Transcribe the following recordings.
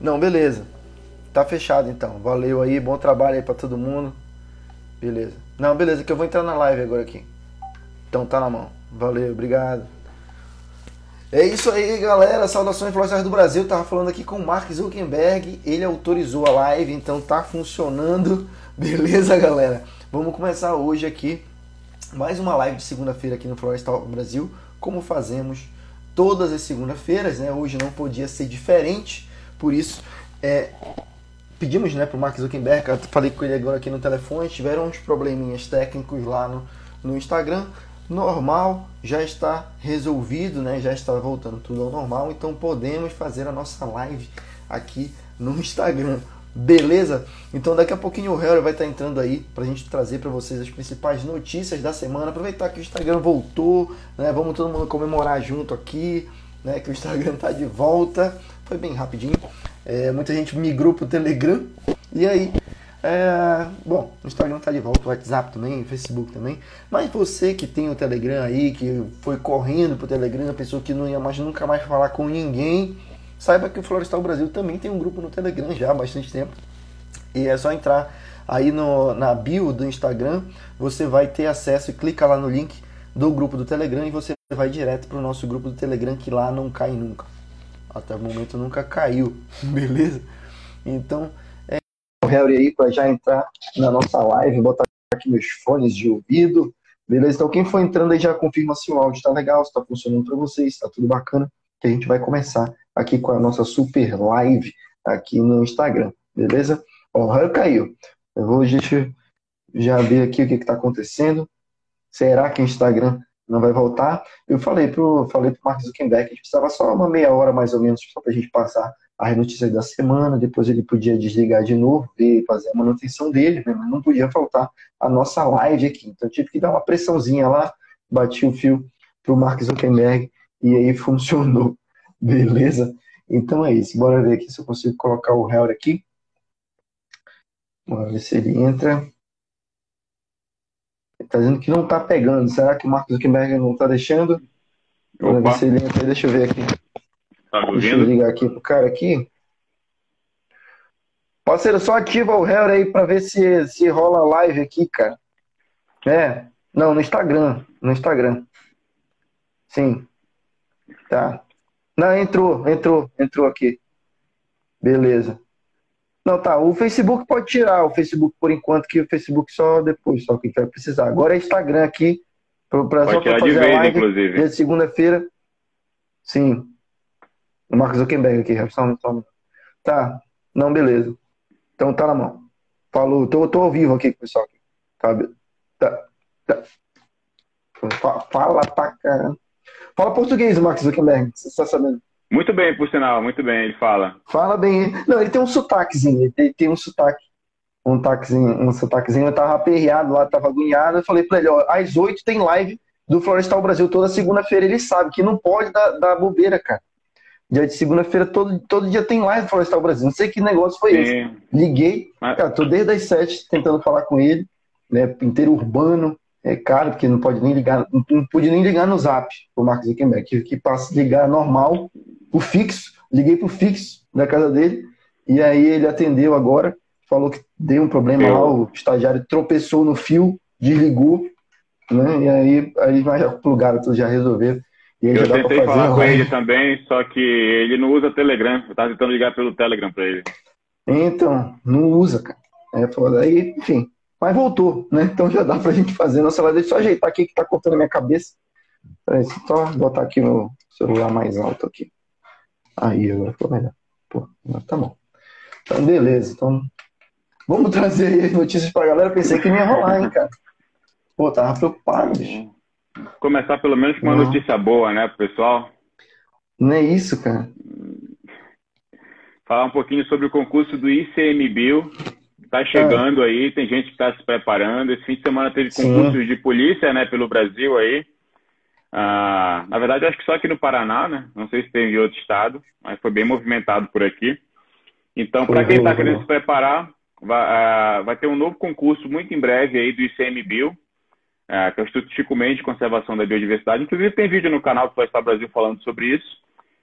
Não, beleza. Tá fechado então. Valeu aí, bom trabalho aí pra todo mundo. Beleza. Não, beleza, que eu vou entrar na live agora aqui. Então tá na mão. Valeu, obrigado. É isso aí, galera. Saudações Flores do Brasil. Tava falando aqui com o Mark Zuckerberg. Ele autorizou a live, então tá funcionando. Beleza, galera? Vamos começar hoje aqui mais uma live de segunda-feira aqui no Florestal Brasil, como fazemos todas as segundas-feiras, né? Hoje não podia ser diferente, por isso é, pedimos né, para o Mark Zuckerberg, falei com ele agora aqui no telefone, tiveram uns probleminhas técnicos lá no, no Instagram, normal, já está resolvido, né? Já está voltando tudo ao normal, então podemos fazer a nossa live aqui no Instagram. Beleza? Então daqui a pouquinho o Harry vai estar entrando aí para a gente trazer para vocês as principais notícias da semana. Aproveitar que o Instagram voltou, né? Vamos todo mundo comemorar junto aqui, né? Que o Instagram está de volta. Foi bem rapidinho. É, muita gente migrou para o Telegram. E aí, é, bom, o Instagram está de volta, o WhatsApp também, o Facebook também. Mas você que tem o Telegram aí, que foi correndo pro Telegram, pensou que não ia mais nunca mais falar com ninguém saiba que o Florestal Brasil também tem um grupo no Telegram já há bastante tempo. E é só entrar aí no, na bio do Instagram, você vai ter acesso e clica lá no link do grupo do Telegram e você vai direto para o nosso grupo do Telegram que lá não cai nunca. Até o momento nunca caiu, beleza? Então, é o Harry aí para já entrar na nossa live, botar aqui meus fones de ouvido, beleza? Então quem for entrando aí já confirma se o áudio está legal, se está funcionando para vocês, está tudo bacana, que a gente vai começar aqui com a nossa super live aqui no Instagram, beleza? Ó, o raio caiu. Eu vou gente, já ver aqui o que está acontecendo. Será que o Instagram não vai voltar? Eu falei pro, falei pro Mark Zuckerberg que a gente precisava só uma meia hora mais ou menos só para a gente passar as notícias da semana, depois ele podia desligar de novo e fazer a manutenção dele, né? mas não podia faltar a nossa live aqui. Então eu tive que dar uma pressãozinha lá, bati o fio pro Mark Zuckerberg e aí funcionou. Beleza? Então é isso. Bora ver aqui se eu consigo colocar o Hell aqui. Bora ver se ele entra. Ele tá dizendo que não tá pegando. Será que o Marcos Zuckerberg não tá deixando? Bora ver se ele entra. Deixa eu ver aqui. Tá me Deixa eu ligar aqui pro cara aqui. Parceiro, só ativa o Hell aí pra ver se, se rola live aqui, cara. É. Não, no Instagram. No Instagram. Sim. Tá. Não, entrou, entrou, entrou aqui. Beleza. Não, tá. O Facebook pode tirar o Facebook por enquanto, que o Facebook só depois, só que vai precisar. Agora é Instagram aqui, pra, pra, Pode só tirar de fazer vez, a live. inclusive. De segunda-feira. Sim. O Marcos Zuckerberg aqui, só, só. Tá. Não, beleza. Então tá na mão. Falou. Tô, tô ao vivo aqui, pessoal. Tá, tá, tá. Fa- Fala pra caramba. Fala português, Marcos Zuckerberg. Você tá sabendo? Muito bem, por sinal, muito bem, ele fala. Fala bem. Não, ele tem um sotaquezinho. Ele tem, um sotaque. Um, taquezinho, um sotaquezinho. Eu tava aperreado lá, tava agoniado. Eu falei pra ele: ó, às oito tem live do Florestal Brasil toda segunda-feira. Ele sabe que não pode dar, dar bobeira, cara. Dia de segunda-feira, todo, todo dia tem live do Florestal Brasil. Não sei que negócio foi esse. Sim. Liguei, Mas- cara, tô desde as sete tentando falar com ele, né? Inteiro urbano, é caro, porque não pode nem ligar, não, pude nem ligar no zap pro Marcos Zuckerberg, tive que passa ligar normal, o fixo, liguei pro fixo da casa dele, e aí ele atendeu agora, falou que deu um problema Eu- lá, o estagiário tropeçou no fio, desligou, né? E aí, aí já plugaram tudo, já resolveram. E aí Eu já dá pra tentei falar com ele também, só que ele não usa Telegram. Eu tava tentando ligar pelo Telegram pra ele. Então, não usa, cara. É foda. Aí, enfim. Mas voltou, né? Então já dá pra gente fazer nossa live. Deixa eu só ajeitar aqui que tá cortando a minha cabeça. Peraí, só botar aqui no celular mais alto aqui. Aí, agora ficou melhor. Pô, agora tá bom. Então, beleza. Então, vamos trazer aí as notícias pra galera. Pensei que ia rolar, hein, cara. Pô, tava preocupado, bicho. Começar pelo menos com uma Não. notícia boa, né, pessoal? Não é isso, cara. Falar um pouquinho sobre o concurso do ICMBio. Tá chegando aí, tem gente que está se preparando. Esse fim de semana teve Sim. concursos de polícia, né, pelo Brasil aí. Ah, na verdade, acho que só aqui no Paraná, né? Não sei se tem em outro estado, mas foi bem movimentado por aqui. Então, para quem está foi, querendo se preparar, vai, ah, vai ter um novo concurso muito em breve aí do ICMBio, ah, que é o Instituto Chico Mendes de Conservação da Biodiversidade. Inclusive, tem vídeo no canal do Florestal Brasil falando sobre isso.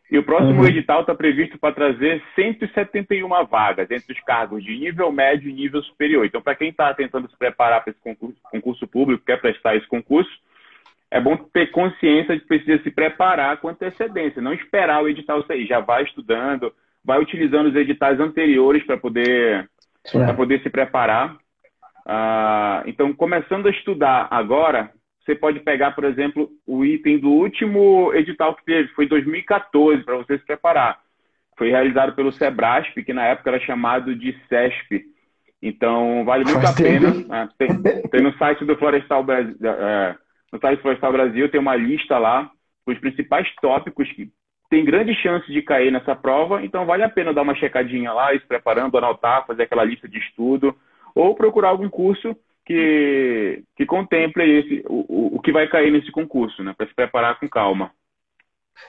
E o próximo uhum. edital está previsto para trazer 171 vagas entre os cargos de nível médio e nível superior. Então, para quem está tentando se preparar para esse concurso, concurso público, quer prestar esse concurso, é bom ter consciência de que precisa se preparar com antecedência, não esperar o edital sair. Já vai estudando, vai utilizando os editais anteriores para poder, poder se preparar. Ah, então, começando a estudar agora, você pode pegar, por exemplo, o item do último edital que teve, foi 2014, para você se preparar. Foi realizado pelo Sebrasp, que na época era chamado de CESP. Então, vale muito a pena. Né? Tem, tem, no site do Florestal Brasil, é, no site Florestal Brasil tem uma lista lá com os principais tópicos que tem grande chance de cair nessa prova, então vale a pena dar uma checadinha lá, se preparando, anotar, fazer aquela lista de estudo, ou procurar algum curso que, que contemple esse, o, o que vai cair nesse concurso, né? Para se preparar com calma.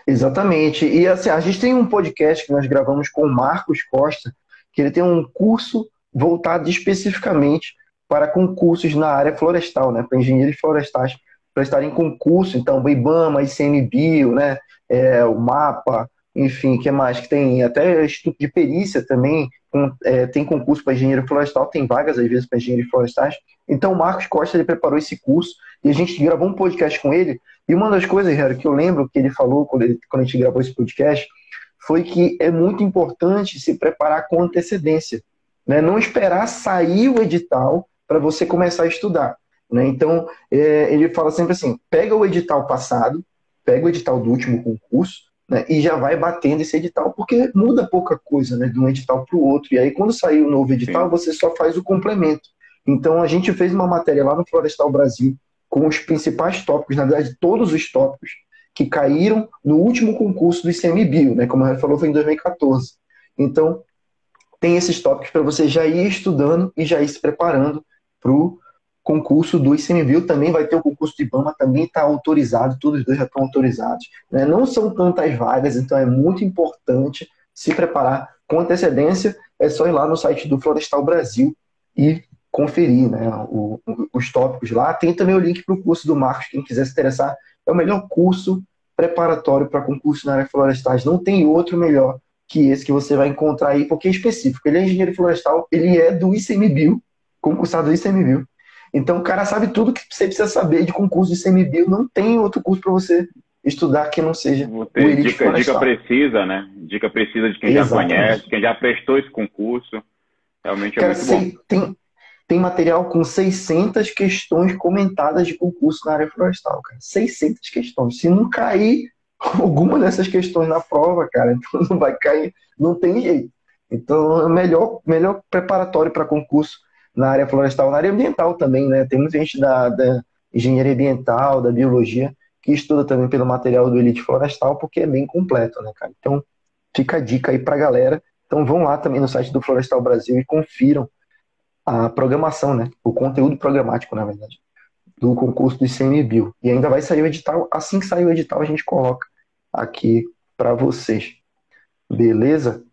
Exatamente. E assim, a gente tem um podcast que nós gravamos com o Marcos Costa, que ele tem um curso voltado especificamente para concursos na área florestal, né? Para engenheiros florestais prestarem concurso, então o IBAMA, ICMBio, né? É, o MAPA, enfim, que mais que tem até instituto de perícia também, é, tem concurso para engenheiro florestal, tem vagas às vezes para engenheiros florestais. Então o Marcos Costa ele preparou esse curso e a gente gravou um podcast com ele. E uma das coisas, Harry, que eu lembro que ele falou quando, ele, quando a gente gravou esse podcast foi que é muito importante se preparar com antecedência, né? Não esperar sair o edital para você começar a estudar. Né? Então é, ele fala sempre assim: pega o edital passado, pega o edital do último concurso né, e já vai batendo esse edital, porque muda pouca coisa né, de um edital para o outro. E aí, quando sair o novo edital, Sim. você só faz o complemento. Então, a gente fez uma matéria lá no Florestal Brasil com os principais tópicos, na verdade, todos os tópicos que caíram no último concurso do ICMBio, né, como a gente falou, foi em 2014. Então, tem esses tópicos para você já ir estudando e já ir se preparando para o concurso do ICMBio, também vai ter o concurso de IBAMA, também está autorizado, todos os dois já estão autorizados. Né? Não são tantas vagas, então é muito importante se preparar com antecedência. É só ir lá no site do Florestal Brasil e conferir né, o, os tópicos lá. Tem também o link para o curso do Marcos, quem quiser se interessar. É o melhor curso preparatório para concurso na área florestais. Não tem outro melhor que esse que você vai encontrar aí, porque é específico. Ele é engenheiro florestal, ele é do ICMBio, concursado do ICMBio. Então o cara sabe tudo que você precisa saber de concurso de CMBio. Não tem outro curso para você estudar que não seja o dica, dica precisa, né? Dica precisa de quem Exatamente. já conhece, quem já prestou esse concurso. Realmente é cara, muito sei, bom. Tem, tem material com 600 questões comentadas de concurso na área florestal, cara. 600 questões. Se não cair alguma dessas questões na prova, cara, então não vai cair, não tem jeito. Então, o melhor, melhor preparatório para concurso na área florestal, na área ambiental também, né? Tem muita gente da, da engenharia ambiental, da biologia, que estuda também pelo material do Elite Florestal, porque é bem completo, né, cara? Então, fica a dica aí pra galera. Então, vão lá também no site do Florestal Brasil e confiram a programação, né? O conteúdo programático, na verdade, do concurso do ICMBio. E ainda vai sair o edital. Assim que sair o edital, a gente coloca aqui para vocês. Beleza?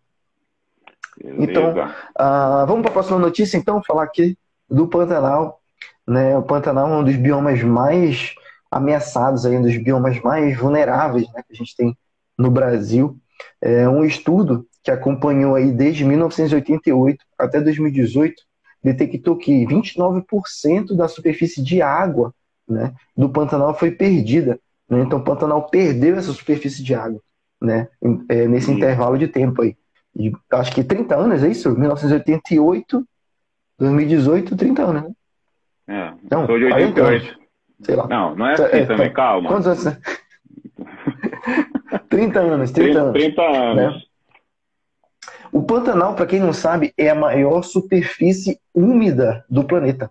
Então, uh, vamos para a próxima notícia, então, falar aqui do Pantanal. Né? O Pantanal é um dos biomas mais ameaçados, aí, um dos biomas mais vulneráveis né, que a gente tem no Brasil. É um estudo que acompanhou aí desde 1988 até 2018 detectou que 29% da superfície de água né, do Pantanal foi perdida. Né? Então, o Pantanal perdeu essa superfície de água né, é, nesse intervalo de tempo aí de acho que 30 anos, é isso? 1988, 2018, 30 anos, né? É, então, sou de 88. sei lá. Não, não é assim é, também, calma. Quantos anos? Né? 30 anos, 30, 30 anos. 30 anos. Né? O Pantanal, para quem não sabe, é a maior superfície úmida do planeta,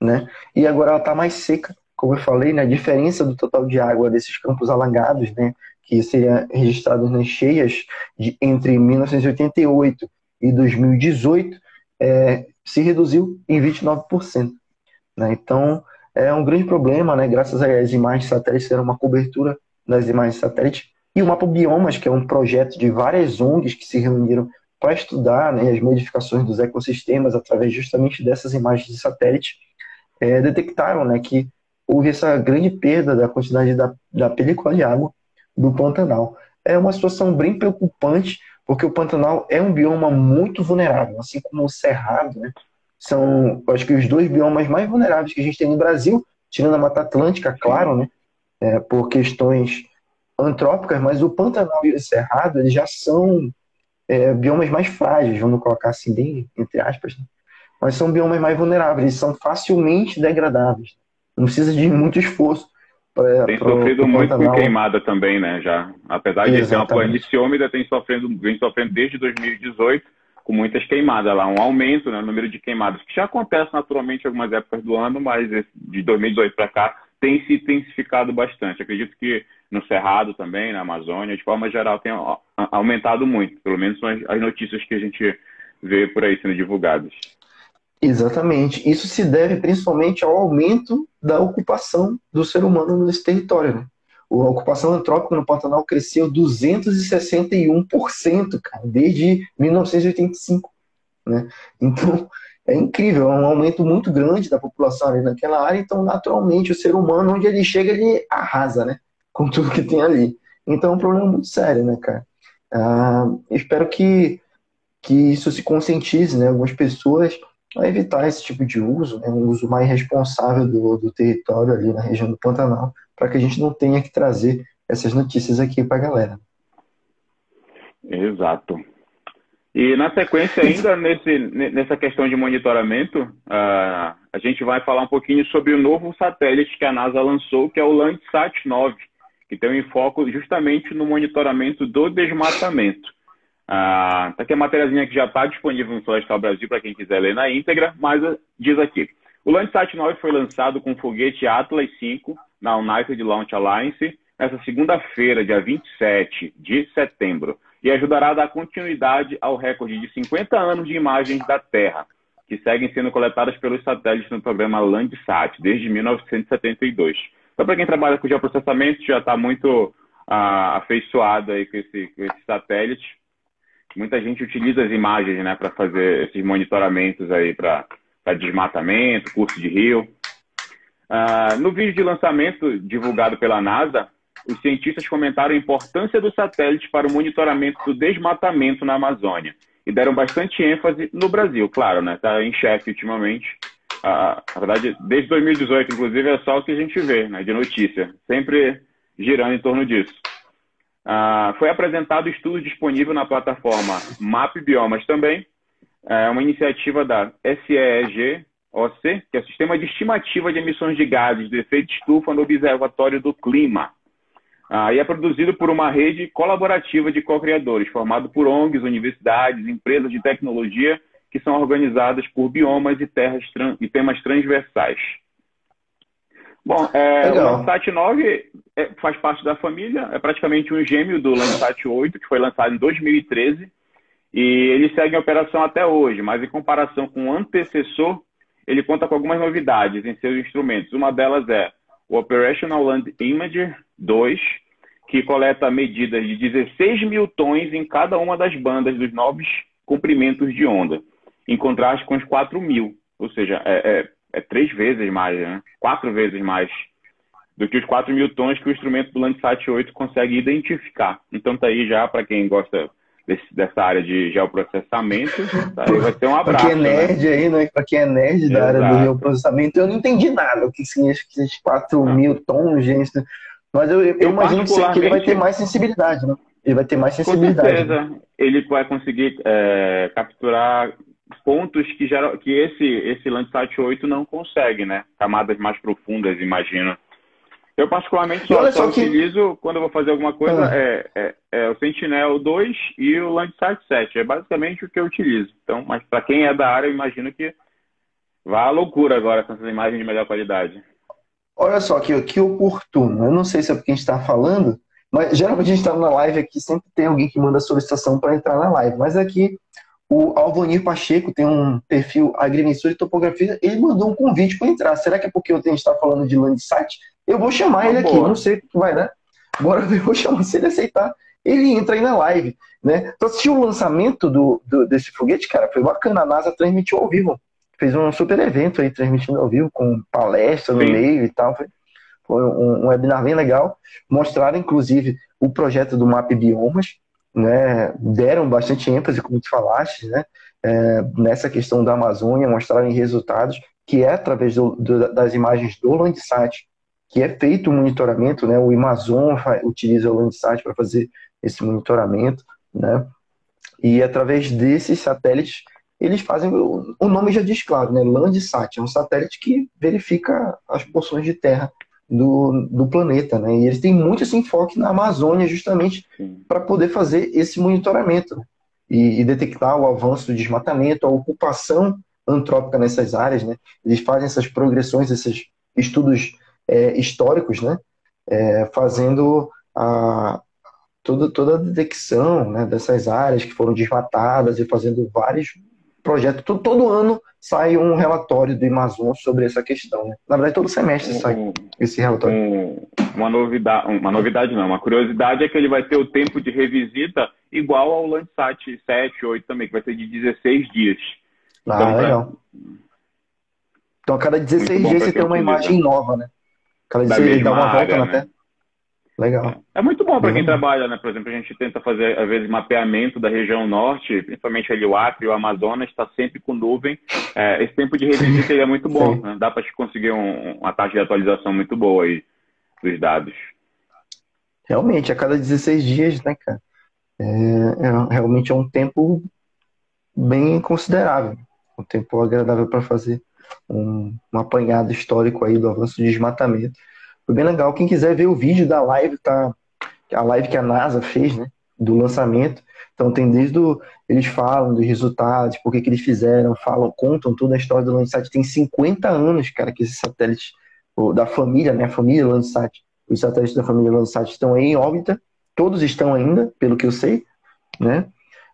né? E agora ela está mais seca, como eu falei, né? A diferença do total de água desses campos alagados, né? Que seria registrado nas cheias de, entre 1988 e 2018, é, se reduziu em 29%. Né? Então, é um grande problema, né? graças às imagens satélites, era uma cobertura das imagens satélites, e o Mapa Biomas, que é um projeto de várias ONGs que se reuniram para estudar né, as modificações dos ecossistemas através justamente dessas imagens de satélite, é, detectaram né, que houve essa grande perda da quantidade da, da película de água do Pantanal. é uma situação bem preocupante, porque o Pantanal é um bioma muito vulnerável, assim como o Cerrado, né? São, acho que os dois biomas mais vulneráveis que a gente tem no Brasil, tirando a Mata Atlântica, claro, né? É, por questões antrópicas, mas o Pantanal e o Cerrado, eles já são é, biomas mais frágeis, vamos colocar assim, bem entre aspas, né? mas são biomas mais vulneráveis, são facilmente degradáveis. Não precisa de muito esforço. Pra, tem pro, sofrido pro muito com queimada também, né? Já, apesar de ter uma planície úmida, tem sofrendo, vem sofrendo desde 2018 com muitas queimadas lá, um aumento né, no número de queimadas, que já acontece naturalmente em algumas épocas do ano, mas de 2018 para cá tem se intensificado bastante. Acredito que no Cerrado também, na Amazônia, de forma geral, tem aumentado muito. Pelo menos são as notícias que a gente vê por aí sendo divulgadas. Exatamente. Isso se deve principalmente ao aumento da ocupação do ser humano nesse território. Né? A ocupação antrópica no Pantanal cresceu 261%, cara, desde 1985. Né? Então, é incrível, é um aumento muito grande da população ali naquela área, então, naturalmente, o ser humano, onde ele chega, ele arrasa, né? Com tudo que tem ali. Então, é um problema muito sério, né, cara? Ah, espero que, que isso se conscientize, né? Algumas pessoas evitar esse tipo de uso, né? um uso mais responsável do, do território ali na região do Pantanal, para que a gente não tenha que trazer essas notícias aqui para a galera. Exato. E na sequência, ainda nesse, nessa questão de monitoramento, uh, a gente vai falar um pouquinho sobre o novo satélite que a NASA lançou, que é o Landsat 9, que tem um foco justamente no monitoramento do desmatamento. Uh, tá aqui a matériazinha que já está disponível no Florestal Brasil para quem quiser ler na íntegra, mas uh, diz aqui. O Landsat 9 foi lançado com foguete Atlas 5 na United Launch Alliance nessa segunda-feira, dia 27 de setembro e ajudará a dar continuidade ao recorde de 50 anos de imagens da Terra, que seguem sendo coletadas pelos satélites no programa Landsat desde 1972. Então, para quem trabalha com geoprocessamento, já está muito ah, afeiçoado aí com esse, com esse satélite. Muita gente utiliza as imagens né, para fazer esses monitoramentos aí para desmatamento, curso de rio. Ah, no vídeo de lançamento divulgado pela NASA, os cientistas comentaram a importância do satélite para o monitoramento do desmatamento na Amazônia e deram bastante ênfase no Brasil, claro, né? Está em chefe ultimamente. Ah, na verdade, desde 2018, inclusive, é só o que a gente vê né, de notícia, sempre girando em torno disso. Ah, foi apresentado estudo disponível na plataforma Map Biomas também, é uma iniciativa da SEEG, OC, que é o Sistema de Estimativa de Emissões de Gases de Efeito Estufa no Observatório do Clima, ah, e é produzido por uma rede colaborativa de co-criadores, formado por ONGs, universidades, empresas de tecnologia, que são organizadas por biomas e, terras e temas transversais. Bom, é, o Landsat 9 é, faz parte da família, é praticamente um gêmeo do Landsat 8, que foi lançado em 2013, e ele segue em operação até hoje, mas em comparação com o antecessor, ele conta com algumas novidades em seus instrumentos. Uma delas é o Operational Land Imager 2, que coleta medidas de 16 mil tons em cada uma das bandas dos novos comprimentos de onda, em contraste com os 4 mil, ou seja, é, é, é três vezes mais, né? quatro vezes mais do que os 4 mil tons que o instrumento do Landsat 8 consegue identificar. Então tá aí já para quem gosta desse, dessa área de geoprocessamento, tá aí vai ter um abraço. Para quem é né? nerd né? aí, né? Para quem é nerd da área do geoprocessamento, eu não entendi nada o que significa esses 4 ah. mil tons, gente. Mas eu, eu, eu imagino que ele vai ter mais sensibilidade, né? Ele vai ter mais sensibilidade. Com certeza. Né? Ele vai conseguir é, capturar pontos que, geral, que esse, esse Landsat 8 não consegue, né? Camadas mais profundas, imagino. Eu, particularmente, só, só que... utilizo, quando eu vou fazer alguma coisa, ah. é, é, é, o Sentinel 2 e o Landsat 7. É basicamente o que eu utilizo. Então, mas para quem é da área, eu imagino que vá à loucura agora com essas imagens de melhor qualidade. Olha só que, que oportuno. Eu não sei se é porque a gente está falando, mas geralmente a gente está na live aqui, sempre tem alguém que manda solicitação para entrar na live. Mas aqui o Alvanir Pacheco tem um perfil agrimensor e topografia, ele mandou um convite para entrar. Será que é porque eu tenho estar falando de Landsat? Eu vou chamar ah, ele boa. aqui, não sei o que vai dar. Bora ver, vou chamar se ele aceitar. Ele entra aí na live, né? Então, assistiu o lançamento do, do, desse foguete, cara, foi bacana. A NASA transmitiu ao vivo fez um super evento aí, transmitindo ao vivo, com palestra no Sim. meio e tal. Foi, foi um, um, webinar bem legal. Mostraram, inclusive, o projeto do Map Biomas, né, deram bastante ênfase, como tu falaste, né, é, nessa questão da Amazônia, mostrarem resultados, que é através do, do, das imagens do Landsat, que é feito o monitoramento, né, o Amazon utiliza o Landsat para fazer esse monitoramento, né, e através desses satélites, eles fazem, o nome já diz claro, né, Landsat, é um satélite que verifica as porções de terra do, do planeta, né? E eles têm muito esse enfoque na Amazônia justamente para poder fazer esse monitoramento e, e, detectar o avanço do desmatamento, a ocupação antrópica nessas áreas, né? Eles fazem essas progressões, esses estudos é, históricos, né? É, fazendo a, toda, toda a detecção né, dessas áreas que foram desmatadas e fazendo vários projetos. Todo, todo ano sai um relatório do Amazon sobre essa questão. Né? Na verdade, todo semestre um, sai esse relatório. Um, uma novidade, uma novidade não, uma curiosidade é que ele vai ter o tempo de revisita igual ao Landsat 7, 8 também, que vai ser de 16 dias. Ah, então, legal. Então, a cada 16 dias você tem uma imagem nova, né? Cada 16 dias dá uma volta área, na né? Terra. Legal. É muito bom para quem uhum. trabalha, né? Por exemplo, a gente tenta fazer, às vezes, mapeamento da região norte, principalmente ali o Acre o Amazonas, está sempre com nuvem. É, esse tempo de revisita é muito bom. Né? Dá para conseguir um, uma taxa de atualização muito boa aí dos dados. Realmente, a cada 16 dias, né, cara? É, é, realmente é um tempo bem considerável. Um tempo agradável para fazer um, um apanhado histórico aí do avanço de desmatamento. Foi bem legal. Quem quiser ver o vídeo da live, tá? A live que a NASA fez, né? Do lançamento. Então tem desde o, eles falam dos resultados, por que, que eles fizeram, falam, contam toda a história do Landsat. Tem 50 anos, cara, que esses satélites da família, né? A família Landsat, os satélites da família Landsat estão aí em órbita. Todos estão ainda, pelo que eu sei, né?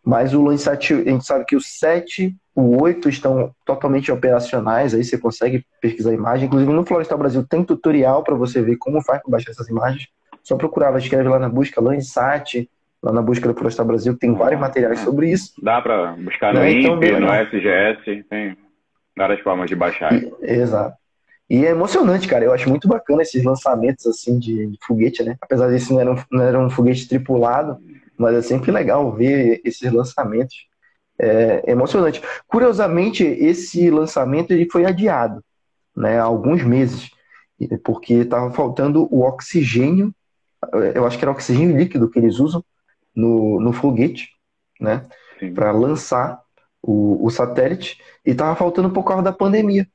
Mas o Landsat, a gente sabe que o 7 o 8 estão totalmente operacionais, aí você consegue pesquisar a imagem. Inclusive no Florestal Brasil tem tutorial para você ver como faz para baixar essas imagens. Só procurava, escreve lá na busca Landsat, lá na busca do Florestal Brasil, tem vários materiais sobre isso. Dá para buscar no né? INPE, então, no SGS, tem várias formas de baixar. E, exato. E é emocionante, cara. Eu acho muito bacana esses lançamentos assim de, de foguete, né? Apesar disso não era, um, não era um foguete tripulado, mas é sempre legal ver esses lançamentos é, emocionante. Curiosamente, esse lançamento ele foi adiado né, há alguns meses, porque estava faltando o oxigênio, eu acho que era oxigênio líquido que eles usam no, no foguete, né, para lançar o, o satélite, e estava faltando por causa da pandemia,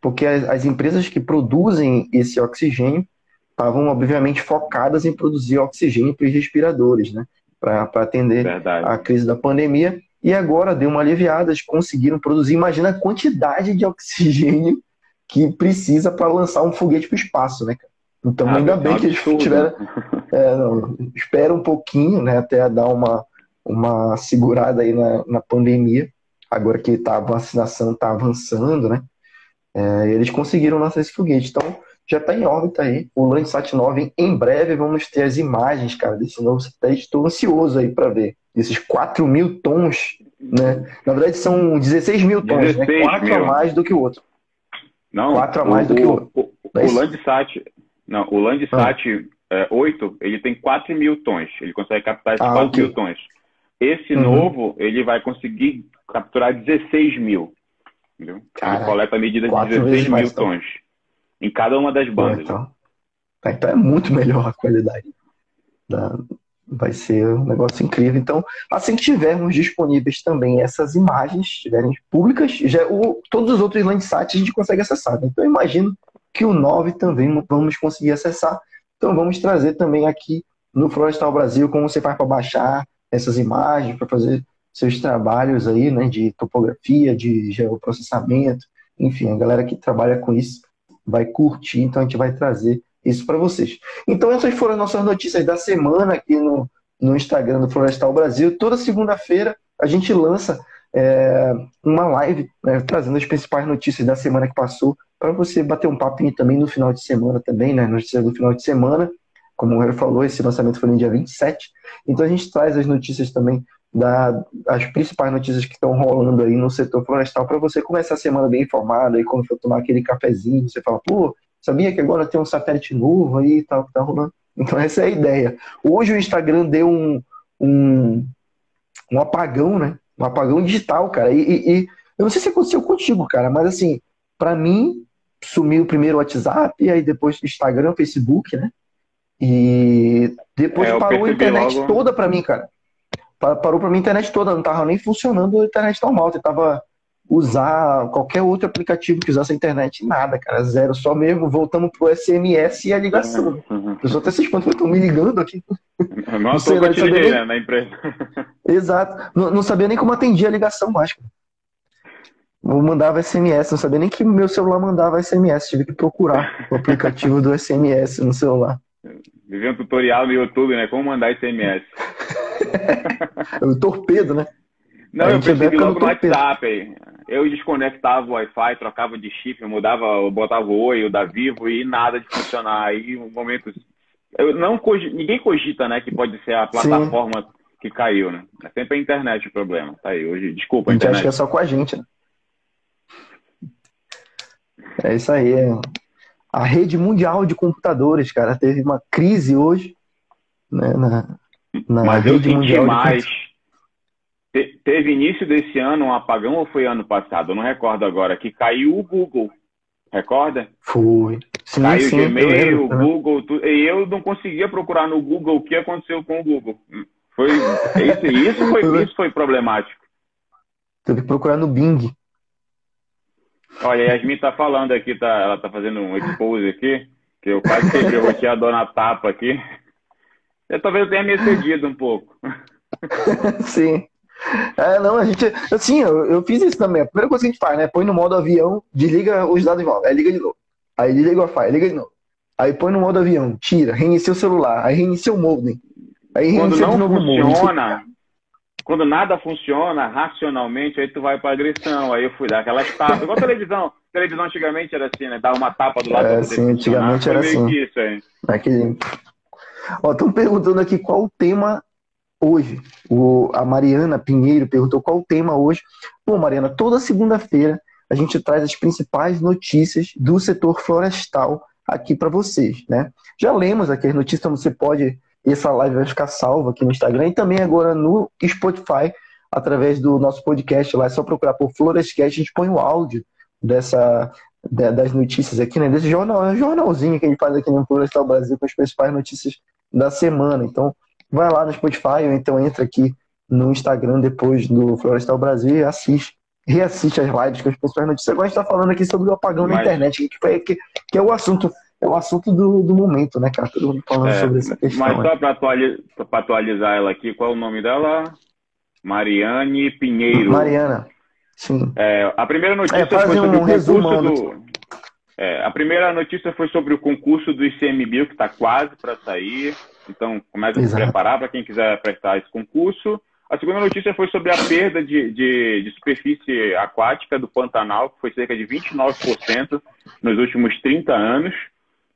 porque as, as empresas que produzem esse oxigênio estavam, obviamente, focadas em produzir oxigênio para os respiradores, né, para atender Verdade. a crise da pandemia e agora deu uma aliviada, eles conseguiram produzir. Imagina a quantidade de oxigênio que precisa para lançar um foguete para o espaço, né, Então, ah, ainda bem que eles tiveram. É, não, espera um pouquinho, né, até dar uma, uma segurada aí na, na pandemia. Agora que tá, a vacinação está avançando, né? É, eles conseguiram lançar esse foguete. Então, já está em órbita aí. O Landsat 9, em breve, vamos ter as imagens, cara, desse novo satélite. Estou ansioso aí para ver desses 4 mil tons, né? Na verdade, são 16 mil tons, 16 né? 4 mil. a mais do que o outro. Não, 4 a mais o, do que o outro. O, o, é o Landsat, não, o Landsat ah. é, 8, ele tem 4 mil tons. Ele consegue capturar esses ah, 4 okay. mil tons. Esse uhum. novo, ele vai conseguir capturar 16 mil. Entendeu? Caraca, ele coleta a medida de 16 mil tons. Em cada uma das bandas. Então, então é muito melhor a qualidade da, vai ser um negócio incrível. Então, assim que tivermos disponíveis também essas imagens, estiverem públicas, já o, todos os outros Landsats a gente consegue acessar. Então, eu imagino que o 9 também vamos conseguir acessar. Então, vamos trazer também aqui no Florestal Brasil como você faz para baixar essas imagens, para fazer seus trabalhos aí, né, de topografia, de geoprocessamento, enfim, a galera que trabalha com isso vai curtir, então a gente vai trazer isso para vocês. Então, essas foram as nossas notícias da semana aqui no, no Instagram do Florestal Brasil. Toda segunda-feira a gente lança é, uma live né, trazendo as principais notícias da semana que passou para você bater um papinho também no final de semana também, né? Notícias do final de semana. Como o Hélio falou, esse lançamento foi no dia 27. Então a gente traz as notícias também da, as principais notícias que estão rolando aí no setor florestal para você começar a semana bem informado e quando for tomar aquele cafezinho, você fala, pô, Sabia que agora tem um satélite novo aí e tal, que tá rolando? Então essa é a ideia. Hoje o Instagram deu um, um, um apagão, né? Um apagão digital, cara. E, e, e, eu não sei se aconteceu contigo, cara, mas assim, para mim, sumiu primeiro o WhatsApp, e aí depois Instagram, Facebook, né? E depois é, parou a internet logo... toda pra mim, cara. Parou pra mim a internet toda, não tava nem funcionando a internet normal. Eu tava usar qualquer outro aplicativo que usasse a internet, nada, cara, zero. Só mesmo voltamos pro SMS e a ligação. Eu só até se espanto, estão me ligando aqui. Nossa, não sei, não sabia nem... Né, na empresa. Exato. Não, não, sabia nem como atendia a ligação mais. Eu mandava SMS, não sabia nem que meu celular mandava SMS. Tive que procurar o aplicativo do SMS no celular. Vivi um tutorial no YouTube, né? Como mandar SMS. O torpedo, né? Não, eu percebi logo no WhatsApp aí. Eu desconectava o Wi-Fi, trocava de chip, mudava, botava o Oi, o da Vivo e nada de funcionar. Aí, um momento. Eu não ninguém cogita, né, que pode ser a plataforma Sim. que caiu, né? É sempre a internet o problema. Tá aí hoje. Desculpa, a, a gente acha que é só com a gente, né? É isso aí. É. A rede mundial de computadores, cara, teve uma crise hoje, né, na, na Mas eu senti mais. Te, teve início desse ano um apagão ou foi ano passado? Eu não recordo agora. Que caiu o Google. Recorda? Foi. Sim, caiu sim, o Gmail, o Google. Tu, e eu não conseguia procurar no Google o que aconteceu com o Google. Foi, isso, isso, foi, isso foi problemático. Teve que procurar no Bing. Olha, a Yasmin tá falando aqui, tá, ela tá fazendo um expose aqui, que eu quase que eu aqui a dona tapa aqui. Eu talvez tenha me excedido um pouco. Sim. É, não, a gente. Assim, eu, eu fiz isso também. A primeira coisa que a gente faz, né? Põe no modo avião, desliga os dados móveis, aí liga de novo. Aí desliga o Wi-Fi, liga de novo. Aí põe no modo avião, tira, reinicia o celular, aí reinicia o modem. Aí quando não novo funciona, quando nada funciona racionalmente, aí tu vai pra agressão. Aí eu fui dar aquelas tapas. Igual televisão. televisão antigamente era assim, né? Dava uma tapa do lado é, sim, antigamente era assim. Isso aí. Aquele... Estão perguntando aqui qual o tema hoje. O, a Mariana Pinheiro perguntou qual o tema hoje. Pô, Mariana, toda segunda-feira a gente traz as principais notícias do setor florestal aqui para vocês, né? Já lemos aqui as notícias, então você pode, essa live vai ficar salva aqui no Instagram e também agora no Spotify, através do nosso podcast lá, é só procurar por Florescast, a gente põe o áudio dessa, das notícias aqui, né? Desse jornal, jornalzinho que a gente faz aqui no Florestal Brasil com as principais notícias da semana. Então, vai lá no Spotify ou então entra aqui no Instagram depois do Florestal Brasil e assiste, reassiste as lives com as pessoas notícias. Agora a gente está falando aqui sobre o apagão Mas... na internet, que, foi, que, que é o assunto é o assunto do, do momento, né, cara? Todo mundo falando é, sobre essa questão. Mas só para atualizar, atualizar ela aqui, qual é o nome dela? Mariane Pinheiro. Mariana, sim. É, a primeira notícia é, foi sobre um o concurso do... É, a primeira notícia foi sobre o concurso do ICMBio, que está quase para sair. Então, começa a se preparar para quem quiser prestar esse concurso. A segunda notícia foi sobre a perda de, de, de, superfície aquática do Pantanal, que foi cerca de 29% nos últimos 30 anos.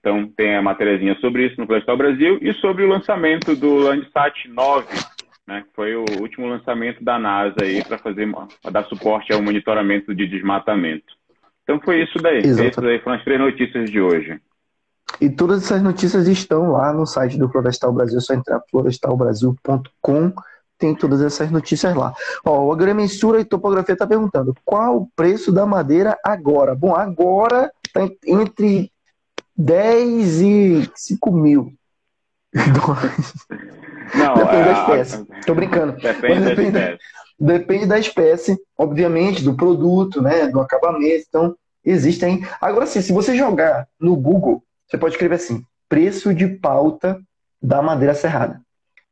Então, tem a matériazinha sobre isso no Florestal Brasil e sobre o lançamento do Landsat 9, né, que foi o último lançamento da NASA aí para fazer pra dar suporte ao monitoramento de desmatamento. Então, foi isso daí. Essas daí foram as três notícias de hoje. E todas essas notícias estão lá no site do Florestal Brasil, é só entrar florestalbrasil.com, tem todas essas notícias lá. Ó, o Agrimensura e Topografia está perguntando, qual o preço da madeira agora? Bom, agora está entre 10 e 5 mil. Não, depende é, da espécie. Tô brincando. Depende, depende, da, espécie. Depende da espécie, obviamente, do produto, né? Do acabamento. Então, existem. Agora sim, se você jogar no Google você pode escrever assim: preço de pauta da madeira serrada.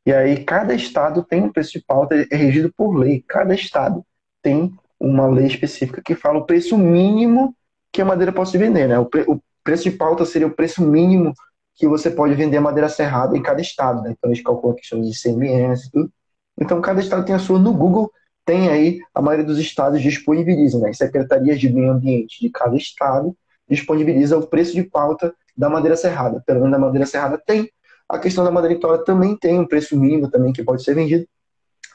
E aí, cada estado tem um preço de pauta, é regido por lei. Cada estado tem uma lei específica que fala o preço mínimo que a madeira pode se vender. Né? O, pre o preço de pauta seria o preço mínimo que você pode vender madeira serrada em cada estado. Né? Então, eles calculam a questão de ICMS e tudo. Então, cada estado tem a sua. No Google, tem aí, a maioria dos estados disponibilizam, né? secretarias de meio ambiente de cada estado disponibiliza o preço de pauta da madeira serrada. Pelo menos da madeira serrada tem. A questão da madeira em também tem um preço mínimo também que pode ser vendido.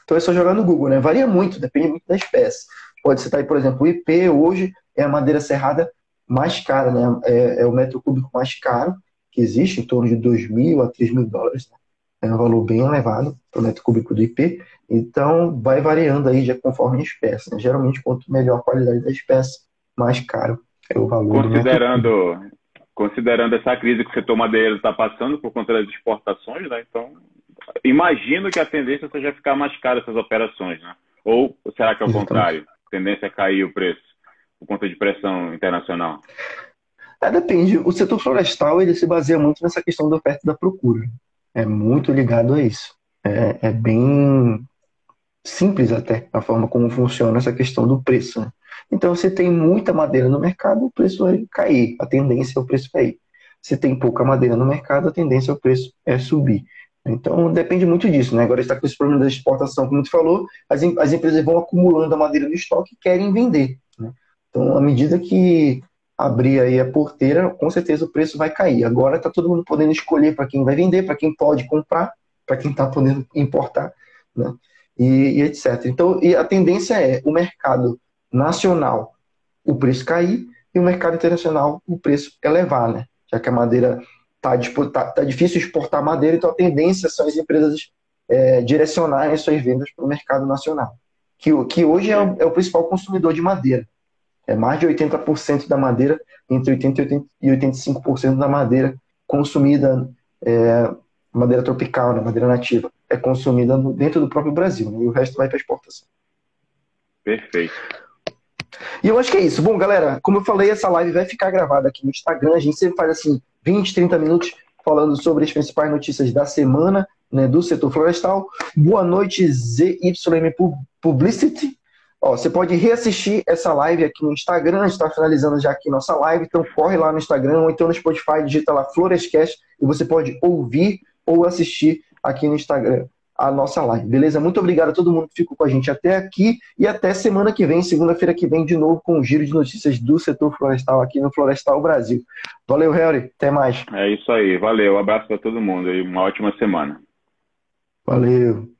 Então é só jogar no Google, né? Varia muito, depende muito da espécie. Pode citar aí, por exemplo, o IP hoje é a madeira serrada mais cara, né? É, é o metro cúbico mais caro, que existe, em torno de 2 mil a 3 mil dólares. Né? É um valor bem elevado para o metro cúbico do IP. Então, vai variando aí de conforme a espécie. Né? Geralmente, quanto melhor a qualidade da espécie, mais caro é o valor. Considerando, considerando essa crise que o setor madeireiro está passando por conta das exportações, né? Então, imagino que a tendência seja ficar mais cara essas operações, né? Ou será que é o Exatamente. contrário? A tendência é cair o preço por conta de pressão internacional? É, depende. O setor florestal ele se baseia muito nessa questão da oferta e da procura. É muito ligado a isso. É, é bem simples até a forma como funciona essa questão do preço. Né? Então, se tem muita madeira no mercado, o preço vai cair. A tendência é o preço cair. Se tem pouca madeira no mercado, a tendência é o preço é subir. Então, depende muito disso. Né? Agora está com esse problema da exportação, como tu falou, as, as empresas vão acumulando a madeira no estoque e querem vender. Né? Então, à medida que abrir aí a porteira, com certeza o preço vai cair. Agora está todo mundo podendo escolher para quem vai vender, para quem pode comprar, para quem está podendo importar, né? E, e, etc. Então, e a tendência é o mercado nacional o preço cair e o mercado internacional o preço elevar, né? Já que a madeira está tá, tá difícil exportar madeira, então a tendência são as empresas é, direcionarem suas vendas para o mercado nacional, que, que hoje é o, é o principal consumidor de madeira. É mais de 80% da madeira, entre 80% e 85% da madeira consumida, é, madeira tropical, né, madeira nativa, é consumida dentro do próprio Brasil, né, e o resto vai para exportação. Perfeito. E eu acho que é isso. Bom, galera, como eu falei, essa live vai ficar gravada aqui no Instagram. A gente sempre faz assim, 20, 30 minutos falando sobre as principais notícias da semana né, do setor florestal. Boa noite, ZYM Publicity. Ó, você pode reassistir essa live aqui no Instagram, a gente está finalizando já aqui nossa live, então corre lá no Instagram ou então no Spotify, digita lá Florescast e você pode ouvir ou assistir aqui no Instagram a nossa live, beleza? Muito obrigado a todo mundo que ficou com a gente até aqui e até semana que vem, segunda-feira que vem, de novo com o um giro de notícias do setor florestal aqui no Florestal Brasil. Valeu, Harry, até mais. É isso aí, valeu, um abraço para todo mundo e uma ótima semana. Valeu.